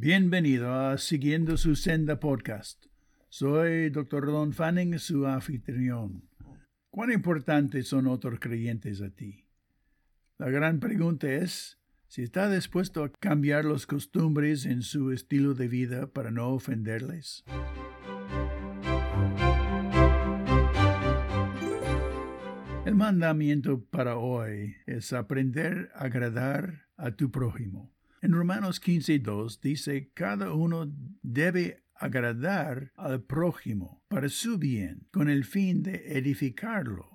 Bienvenido a Siguiendo su Senda Podcast. Soy Dr. Don Fanning, su anfitrión. ¿Cuán importantes son otros creyentes a ti? La gran pregunta es si está dispuesto a cambiar las costumbres en su estilo de vida para no ofenderles. El mandamiento para hoy es aprender a agradar a tu prójimo. En Romanos 15.2 dice, cada uno debe agradar al prójimo para su bien, con el fin de edificarlo.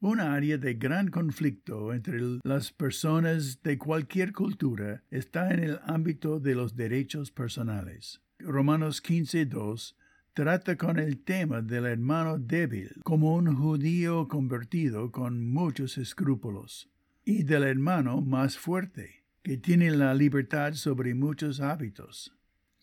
Un área de gran conflicto entre las personas de cualquier cultura está en el ámbito de los derechos personales. Romanos 15.2 trata con el tema del hermano débil como un judío convertido con muchos escrúpulos, y del hermano más fuerte que tiene la libertad sobre muchos hábitos.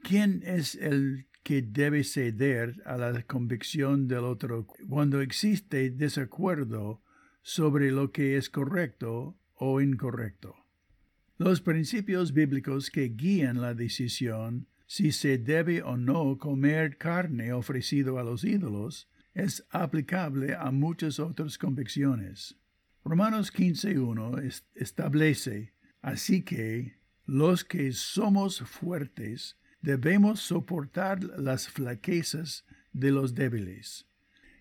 ¿Quién es el que debe ceder a la convicción del otro cuando existe desacuerdo sobre lo que es correcto o incorrecto? Los principios bíblicos que guían la decisión si se debe o no comer carne ofrecido a los ídolos es aplicable a muchas otras convicciones. Romanos 15.1 establece Así que los que somos fuertes debemos soportar las flaquezas de los débiles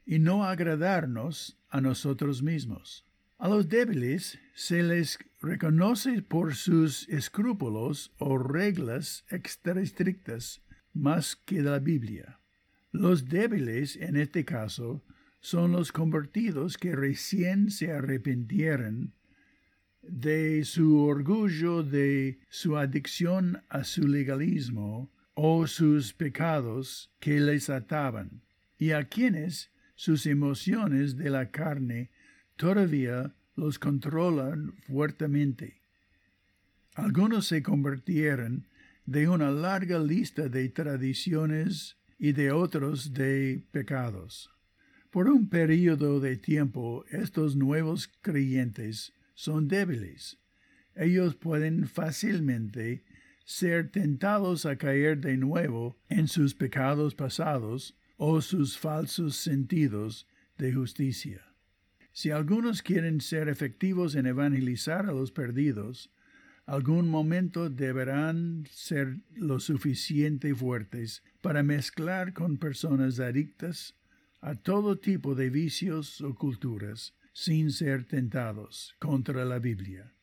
y no agradarnos a nosotros mismos. A los débiles se les reconoce por sus escrúpulos o reglas extra estrictas más que la Biblia. Los débiles, en este caso, son los convertidos que recién se arrepintieron de su orgullo, de su adicción a su legalismo o sus pecados que les ataban, y a quienes sus emociones de la carne todavía los controlan fuertemente. Algunos se convirtieron de una larga lista de tradiciones y de otros de pecados. Por un periodo de tiempo estos nuevos creyentes son débiles. Ellos pueden fácilmente ser tentados a caer de nuevo en sus pecados pasados o sus falsos sentidos de justicia. Si algunos quieren ser efectivos en evangelizar a los perdidos, algún momento deberán ser lo suficiente fuertes para mezclar con personas adictas a todo tipo de vicios o culturas sin ser tentados contra la Biblia.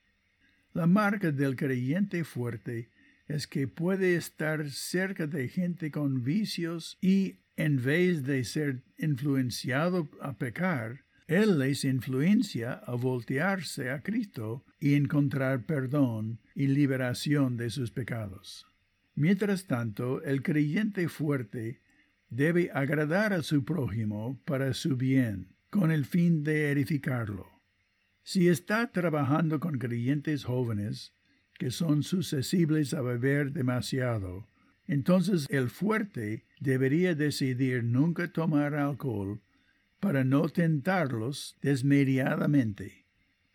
La marca del creyente fuerte es que puede estar cerca de gente con vicios y en vez de ser influenciado a pecar, Él les influencia a voltearse a Cristo y encontrar perdón y liberación de sus pecados. Mientras tanto, el creyente fuerte debe agradar a su prójimo para su bien con el fin de edificarlo. Si está trabajando con creyentes jóvenes que son susceptibles a beber demasiado, entonces el fuerte debería decidir nunca tomar alcohol para no tentarlos desmediadamente.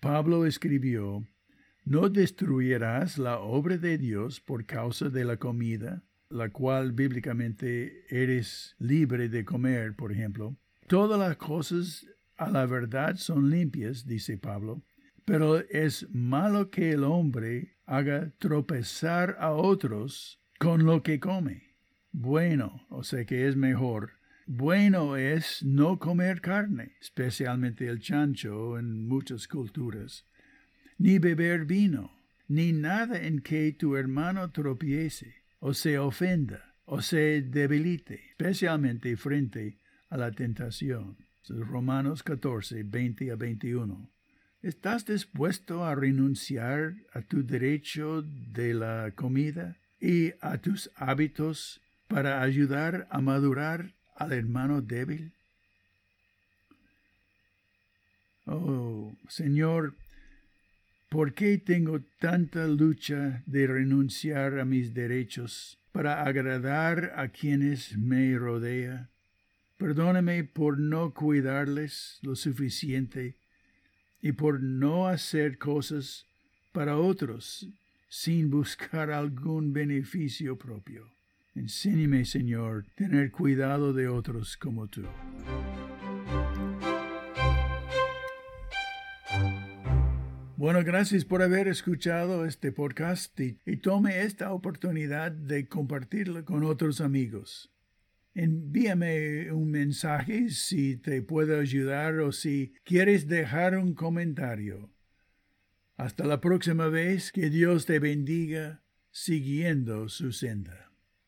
Pablo escribió, ¿No destruirás la obra de Dios por causa de la comida, la cual bíblicamente eres libre de comer, por ejemplo? Todas las cosas a la verdad son limpias, dice Pablo, pero es malo que el hombre haga tropezar a otros con lo que come. Bueno, o sea que es mejor. Bueno es no comer carne, especialmente el chancho en muchas culturas, ni beber vino, ni nada en que tu hermano tropiece, o se ofenda, o se debilite, especialmente frente a la tentación. Romanos 14, 20 a 21. ¿Estás dispuesto a renunciar a tu derecho de la comida y a tus hábitos para ayudar a madurar al hermano débil? Oh, Señor, ¿por qué tengo tanta lucha de renunciar a mis derechos para agradar a quienes me rodean? Perdóname por no cuidarles lo suficiente y por no hacer cosas para otros sin buscar algún beneficio propio. Enséñame, Señor, tener cuidado de otros como tú. Bueno, gracias por haber escuchado este podcast y, tome esta oportunidad de compartirlo con otros amigos. Envíame un mensaje si te puedo ayudar o si quieres dejar un comentario. Hasta la próxima vez, que Dios te bendiga siguiendo su senda.